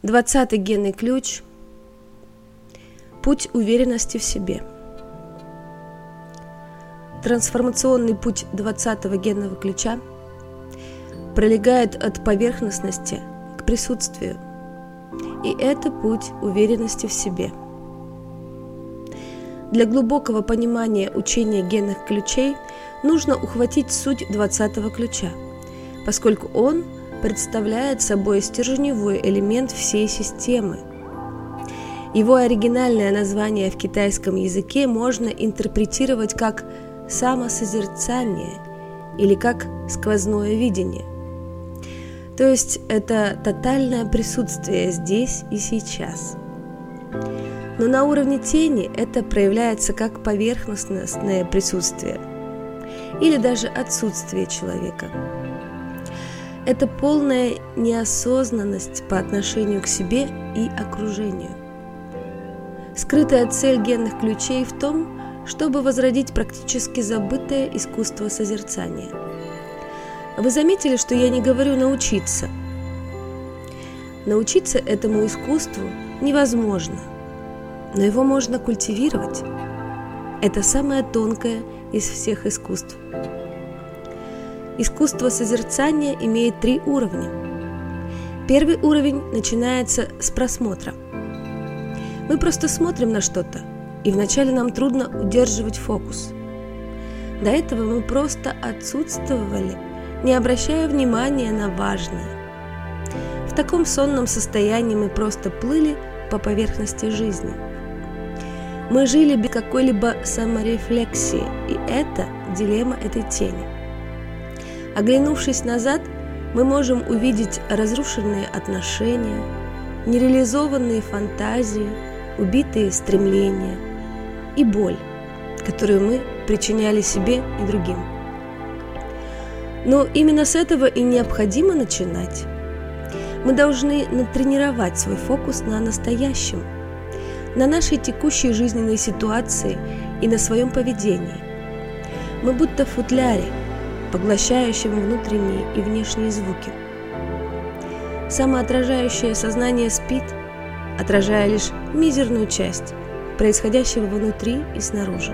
Двадцатый генный ключ – путь уверенности в себе. Трансформационный путь двадцатого генного ключа пролегает от поверхностности к присутствию, и это путь уверенности в себе. Для глубокого понимания учения генных ключей нужно ухватить суть двадцатого ключа, поскольку он – представляет собой стержневой элемент всей системы. Его оригинальное название в китайском языке можно интерпретировать как самосозерцание или как сквозное видение. То есть это тотальное присутствие здесь и сейчас. Но на уровне тени это проявляется как поверхностное присутствие или даже отсутствие человека – это полная неосознанность по отношению к себе и окружению. Скрытая цель генных ключей в том, чтобы возродить практически забытое искусство созерцания. Вы заметили, что я не говорю «научиться». Научиться этому искусству невозможно, но его можно культивировать. Это самое тонкое из всех искусств. Искусство созерцания имеет три уровня. Первый уровень начинается с просмотра. Мы просто смотрим на что-то, и вначале нам трудно удерживать фокус. До этого мы просто отсутствовали, не обращая внимания на важное. В таком сонном состоянии мы просто плыли по поверхности жизни. Мы жили без какой-либо саморефлексии, и это дилемма этой тени – Оглянувшись назад, мы можем увидеть разрушенные отношения, нереализованные фантазии, убитые стремления и боль, которую мы причиняли себе и другим. Но именно с этого и необходимо начинать. Мы должны натренировать свой фокус на настоящем, на нашей текущей жизненной ситуации и на своем поведении. Мы будто в футляре – поглощающим внутренние и внешние звуки. Самоотражающее сознание спит, отражая лишь мизерную часть происходящего внутри и снаружи.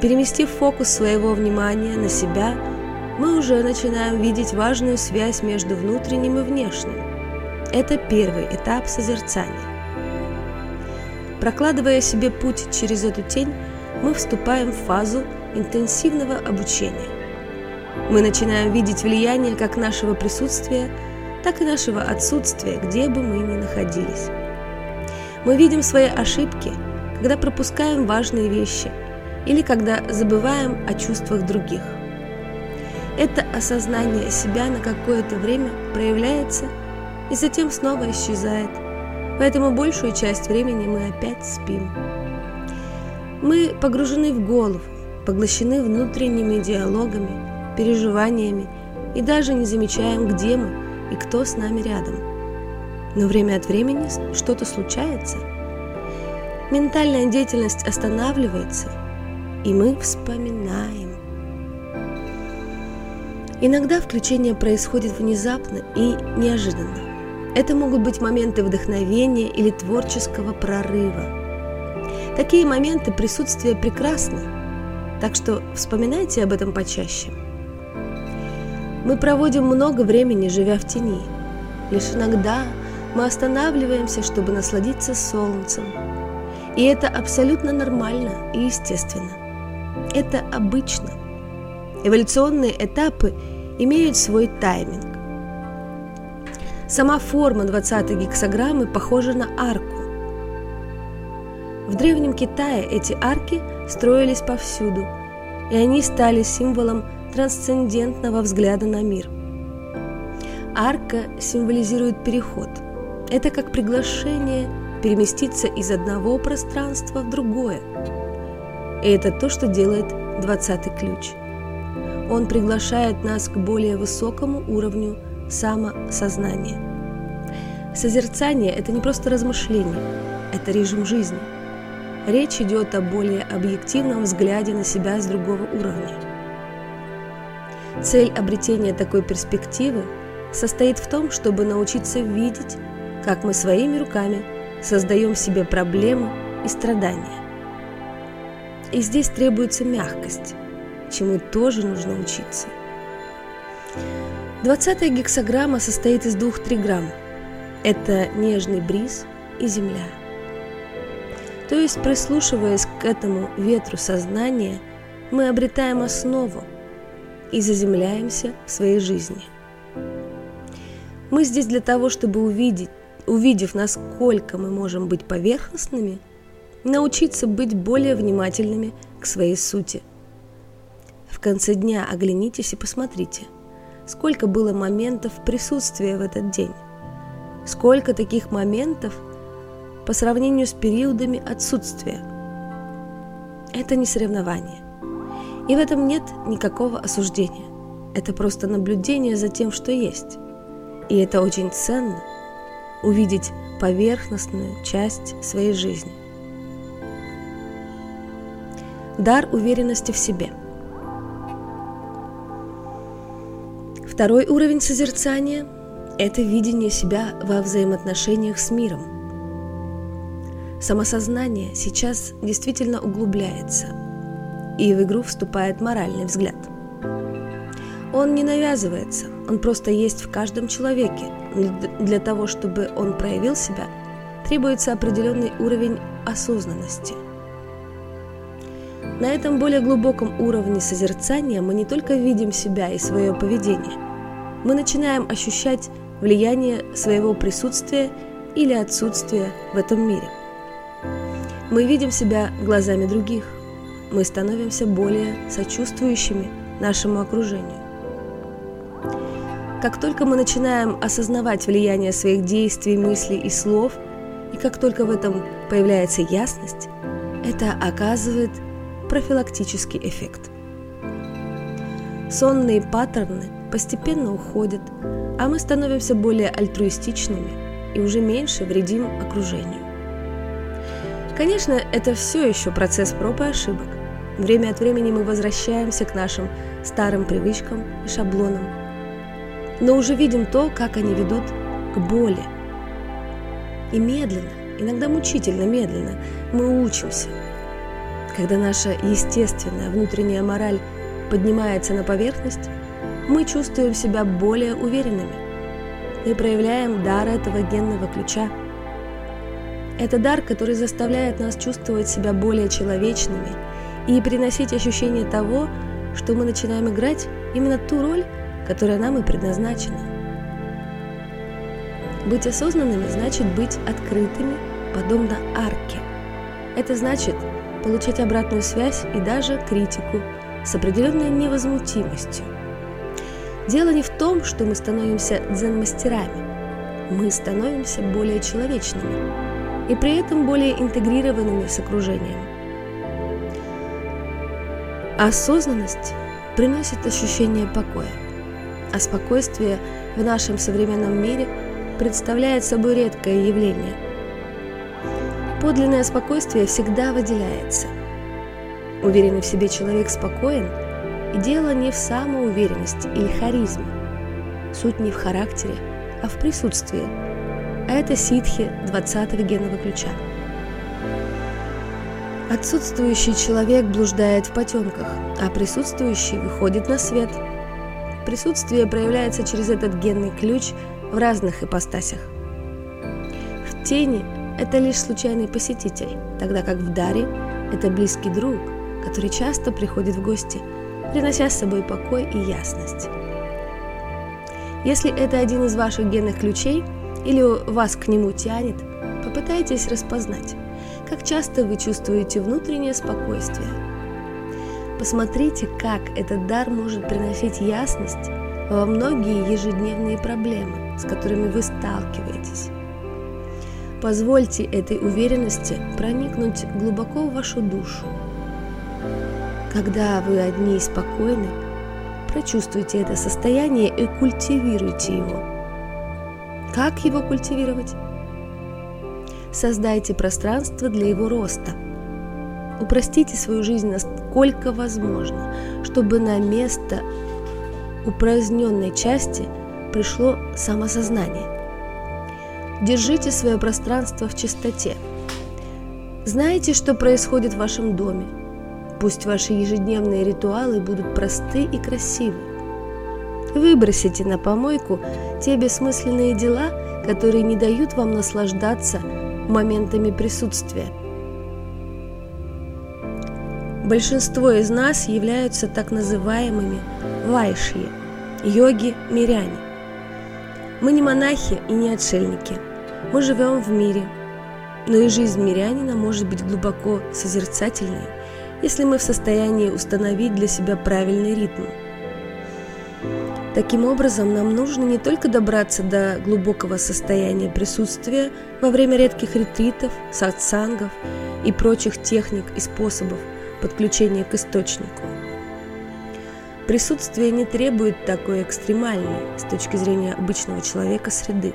Переместив фокус своего внимания на себя, мы уже начинаем видеть важную связь между внутренним и внешним. Это первый этап созерцания. Прокладывая себе путь через эту тень, мы вступаем в фазу интенсивного обучения. Мы начинаем видеть влияние как нашего присутствия, так и нашего отсутствия, где бы мы ни находились. Мы видим свои ошибки, когда пропускаем важные вещи или когда забываем о чувствах других. Это осознание себя на какое-то время проявляется и затем снова исчезает, поэтому большую часть времени мы опять спим. Мы погружены в голову, поглощены внутренними диалогами, переживаниями и даже не замечаем, где мы и кто с нами рядом. Но время от времени что-то случается. Ментальная деятельность останавливается, и мы вспоминаем. Иногда включение происходит внезапно и неожиданно. Это могут быть моменты вдохновения или творческого прорыва. Такие моменты присутствия прекрасны, так что вспоминайте об этом почаще. Мы проводим много времени, живя в тени. Лишь иногда мы останавливаемся, чтобы насладиться солнцем. И это абсолютно нормально и естественно. Это обычно. Эволюционные этапы имеют свой тайминг. Сама форма 20-й гексограммы похожа на арку. В Древнем Китае эти арки строились повсюду, и они стали символом трансцендентного взгляда на мир. Арка символизирует переход. Это как приглашение переместиться из одного пространства в другое. И это то, что делает двадцатый ключ. Он приглашает нас к более высокому уровню самосознания. Созерцание – это не просто размышление, это режим жизни – Речь идет о более объективном взгляде на себя с другого уровня. Цель обретения такой перспективы состоит в том, чтобы научиться видеть, как мы своими руками создаем себе проблемы и страдания. И здесь требуется мягкость, чему тоже нужно учиться. Двадцатая гексограмма состоит из двух триграмм. Это нежный бриз и земля. То есть, прислушиваясь к этому ветру сознания, мы обретаем основу и заземляемся в своей жизни. Мы здесь для того, чтобы увидеть, увидев, насколько мы можем быть поверхностными – научиться быть более внимательными к своей сути. В конце дня оглянитесь и посмотрите, сколько было моментов присутствия в этот день, сколько таких моментов по сравнению с периодами отсутствия. Это не соревнование. И в этом нет никакого осуждения. Это просто наблюдение за тем, что есть. И это очень ценно – увидеть поверхностную часть своей жизни. Дар уверенности в себе. Второй уровень созерцания – это видение себя во взаимоотношениях с миром. Самосознание сейчас действительно углубляется, и в игру вступает моральный взгляд. Он не навязывается, он просто есть в каждом человеке. Для того, чтобы он проявил себя, требуется определенный уровень осознанности – на этом более глубоком уровне созерцания мы не только видим себя и свое поведение, мы начинаем ощущать влияние своего присутствия или отсутствия в этом мире. Мы видим себя глазами других, мы становимся более сочувствующими нашему окружению. Как только мы начинаем осознавать влияние своих действий, мыслей и слов, и как только в этом появляется ясность, это оказывает профилактический эффект. Сонные паттерны постепенно уходят, а мы становимся более альтруистичными и уже меньше вредим окружению. Конечно, это все еще процесс проб и ошибок. Время от времени мы возвращаемся к нашим старым привычкам и шаблонам, но уже видим то, как они ведут к боли. И медленно, иногда мучительно медленно, мы учимся – когда наша естественная внутренняя мораль поднимается на поверхность, мы чувствуем себя более уверенными. Мы проявляем дар этого генного ключа. Это дар, который заставляет нас чувствовать себя более человечными и приносить ощущение того, что мы начинаем играть именно ту роль, которая нам и предназначена. Быть осознанными значит быть открытыми, подобно арке. Это значит – получать обратную связь и даже критику с определенной невозмутимостью. Дело не в том, что мы становимся дзен-мастерами. Мы становимся более человечными и при этом более интегрированными с окружением. Осознанность приносит ощущение покоя, а спокойствие в нашем современном мире представляет собой редкое явление – Подлинное спокойствие всегда выделяется. Уверенный в себе человек спокоен, и дело не в самоуверенности или харизме. Суть не в характере, а в присутствии. А это ситхи 20-го генного ключа. Отсутствующий человек блуждает в потемках, а присутствующий выходит на свет. Присутствие проявляется через этот генный ключ в разных ипостасях. В тени – это лишь случайный посетитель, тогда как в даре это близкий друг, который часто приходит в гости, принося с собой покой и ясность. Если это один из ваших генных ключей или вас к нему тянет, попытайтесь распознать, как часто вы чувствуете внутреннее спокойствие. Посмотрите, как этот дар может приносить ясность во многие ежедневные проблемы, с которыми вы сталкиваетесь. Позвольте этой уверенности проникнуть глубоко в вашу душу. Когда вы одни и спокойны, прочувствуйте это состояние и культивируйте его. Как его культивировать? Создайте пространство для его роста. Упростите свою жизнь насколько возможно, чтобы на место упраздненной части пришло самосознание. Держите свое пространство в чистоте. Знаете, что происходит в вашем доме. Пусть ваши ежедневные ритуалы будут просты и красивы. Выбросите на помойку те бессмысленные дела, которые не дают вам наслаждаться моментами присутствия. Большинство из нас являются так называемыми вайшьи, йоги-миряне. Мы не монахи и не отшельники. Мы живем в мире. Но и жизнь мирянина может быть глубоко созерцательной, если мы в состоянии установить для себя правильный ритм – Таким образом, нам нужно не только добраться до глубокого состояния присутствия во время редких ретритов, сатсангов и прочих техник и способов подключения к источнику. Присутствие не требует такой экстремальной с точки зрения обычного человека среды,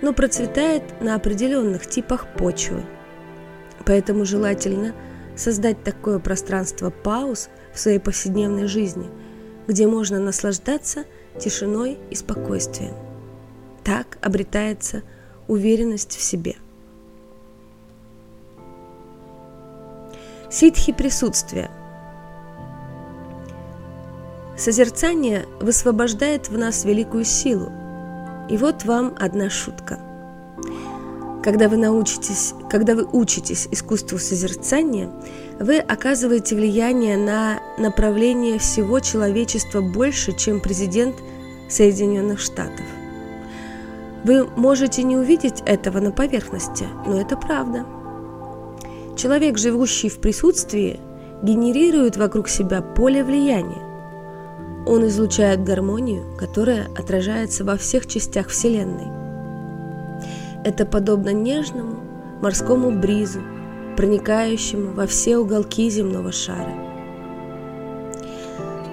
но процветает на определенных типах почвы. Поэтому желательно создать такое пространство пауз в своей повседневной жизни – где можно наслаждаться тишиной и спокойствием. Так обретается уверенность в себе. Ситхи присутствия. Созерцание высвобождает в нас великую силу. И вот вам одна шутка – когда вы научитесь, когда вы учитесь искусству созерцания, вы оказываете влияние на направление всего человечества больше, чем президент Соединенных Штатов. Вы можете не увидеть этого на поверхности, но это правда. Человек, живущий в присутствии, генерирует вокруг себя поле влияния. Он излучает гармонию, которая отражается во всех частях Вселенной. Это подобно нежному морскому бризу, проникающему во все уголки земного шара.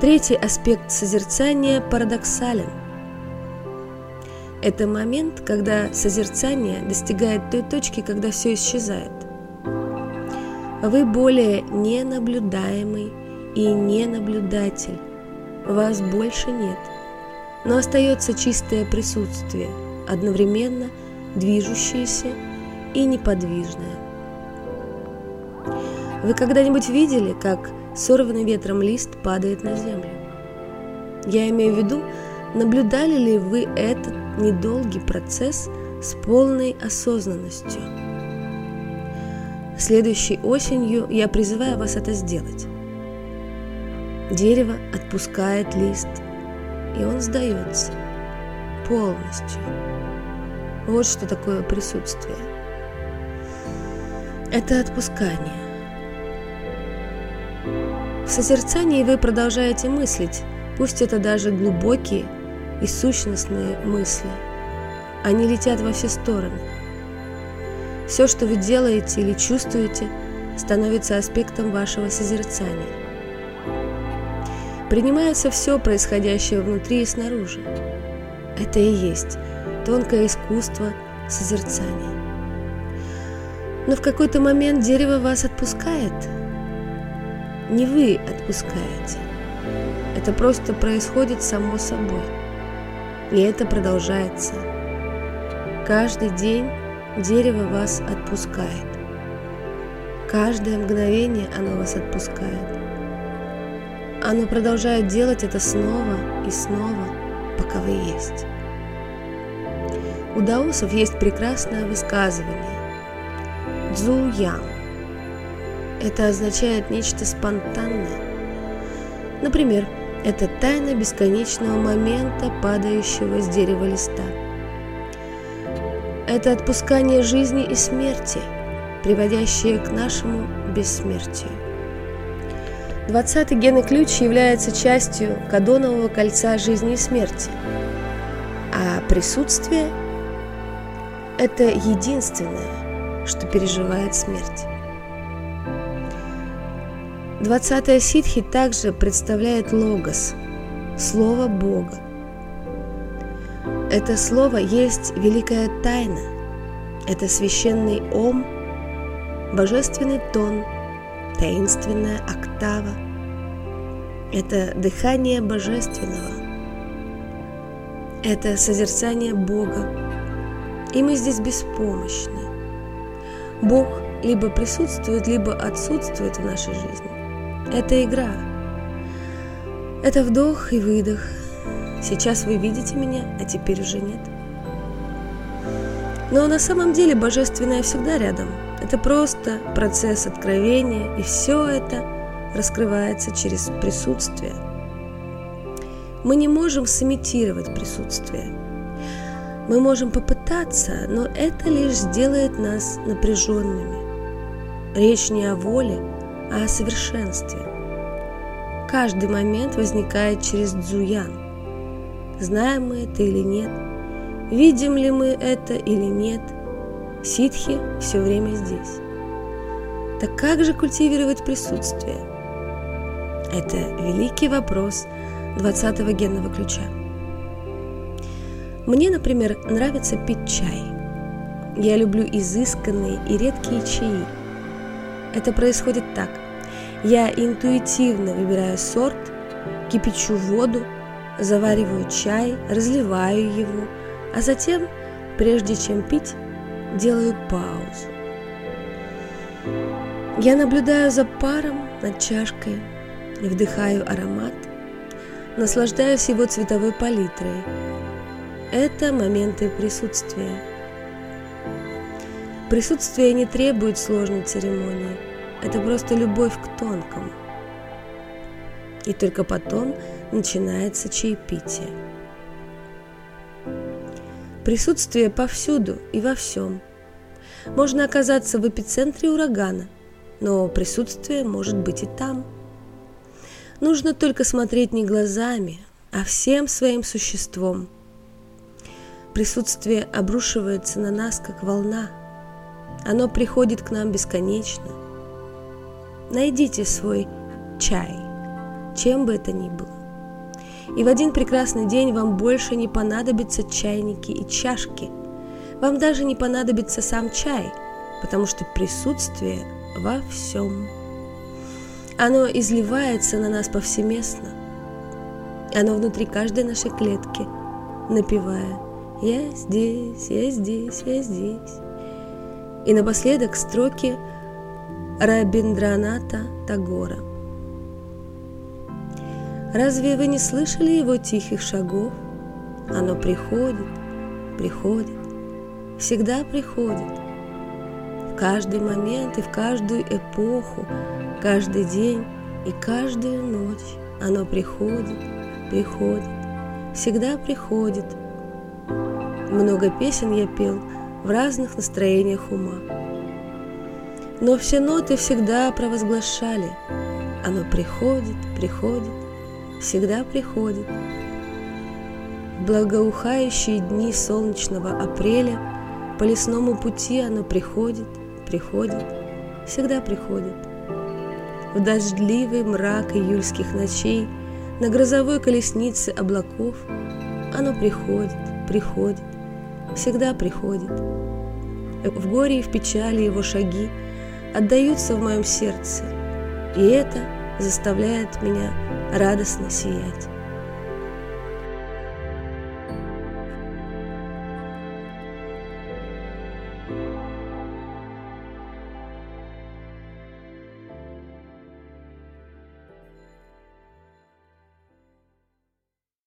Третий аспект созерцания парадоксален. Это момент, когда созерцание достигает той точки, когда все исчезает. Вы более не наблюдаемый и не наблюдатель. Вас больше нет, но остается чистое присутствие, одновременно – движущееся и неподвижное. Вы когда-нибудь видели, как сорванный ветром лист падает на землю? Я имею в виду, наблюдали ли вы этот недолгий процесс с полной осознанностью? Следующей осенью я призываю вас это сделать. Дерево отпускает лист, и он сдается полностью. Вот что такое присутствие. Это отпускание. В созерцании вы продолжаете мыслить, пусть это даже глубокие и сущностные мысли. Они летят во все стороны. Все, что вы делаете или чувствуете, становится аспектом вашего созерцания. Принимается все происходящее внутри и снаружи. Это и есть тонкое искусство созерцания. Но в какой-то момент дерево вас отпускает. Не вы отпускаете. Это просто происходит само собой. И это продолжается. Каждый день дерево вас отпускает. Каждое мгновение оно вас отпускает. Оно продолжает делать это снова и снова, пока вы есть. У даосов есть прекрасное высказывание «дзу ян». Это означает нечто спонтанное. Например, это тайна бесконечного момента, падающего с дерева листа. Это отпускание жизни и смерти, приводящее к нашему бессмертию. Двадцатый генный ключ является частью кадонового кольца жизни и смерти, а присутствие – это единственное, что переживает смерть. Двадцатая ситхи также представляет логос, слово Бога. Это слово есть великая тайна, это священный ом, божественный тон, таинственная октава. Это дыхание божественного. – это созерцание Бога, и мы здесь беспомощны. Бог либо присутствует, либо отсутствует в нашей жизни. Это игра. Это вдох и выдох. Сейчас вы видите меня, а теперь уже нет. Но на самом деле Божественное всегда рядом. Это просто процесс откровения, и все это раскрывается через присутствие. Мы не можем сымитировать присутствие. Мы можем попытаться, но это лишь сделает нас напряженными. Речь не о воле, а о совершенстве. Каждый момент возникает через дзуян. Знаем мы это или нет, видим ли мы это или нет, ситхи все время здесь. Так как же культивировать присутствие? Это великий вопрос 20-го генного ключа. Мне, например, нравится пить чай. Я люблю изысканные и редкие чаи. Это происходит так. Я интуитивно выбираю сорт, кипячу воду, завариваю чай, разливаю его, а затем, прежде чем пить, делаю паузу. Я наблюдаю за паром над чашкой, вдыхаю аромат, наслаждаюсь его цветовой палитрой – это моменты присутствия. Присутствие не требует сложной церемонии. Это просто любовь к тонкому. И только потом начинается чаепитие. Присутствие повсюду и во всем. Можно оказаться в эпицентре урагана, но присутствие может быть и там. Нужно только смотреть не глазами, а всем своим существом – Присутствие обрушивается на нас, как волна. Оно приходит к нам бесконечно. Найдите свой чай, чем бы это ни было. И в один прекрасный день вам больше не понадобятся чайники и чашки. Вам даже не понадобится сам чай, потому что присутствие во всем. Оно изливается на нас повсеместно. Оно внутри каждой нашей клетки, напевая я здесь, я здесь, я здесь. И напоследок строки Рабиндраната Тагора. Разве вы не слышали его тихих шагов? Оно приходит, приходит, всегда приходит. В каждый момент и в каждую эпоху, каждый день и каждую ночь оно приходит, приходит, всегда приходит – много песен я пел в разных настроениях ума. Но все ноты всегда провозглашали. Оно приходит, приходит, всегда приходит. В благоухающие дни солнечного апреля по лесному пути оно приходит, приходит, всегда приходит. В дождливый мрак июльских ночей на грозовой колеснице облаков оно приходит, приходит, всегда приходит. В горе и в печали его шаги отдаются в моем сердце, и это заставляет меня радостно сиять.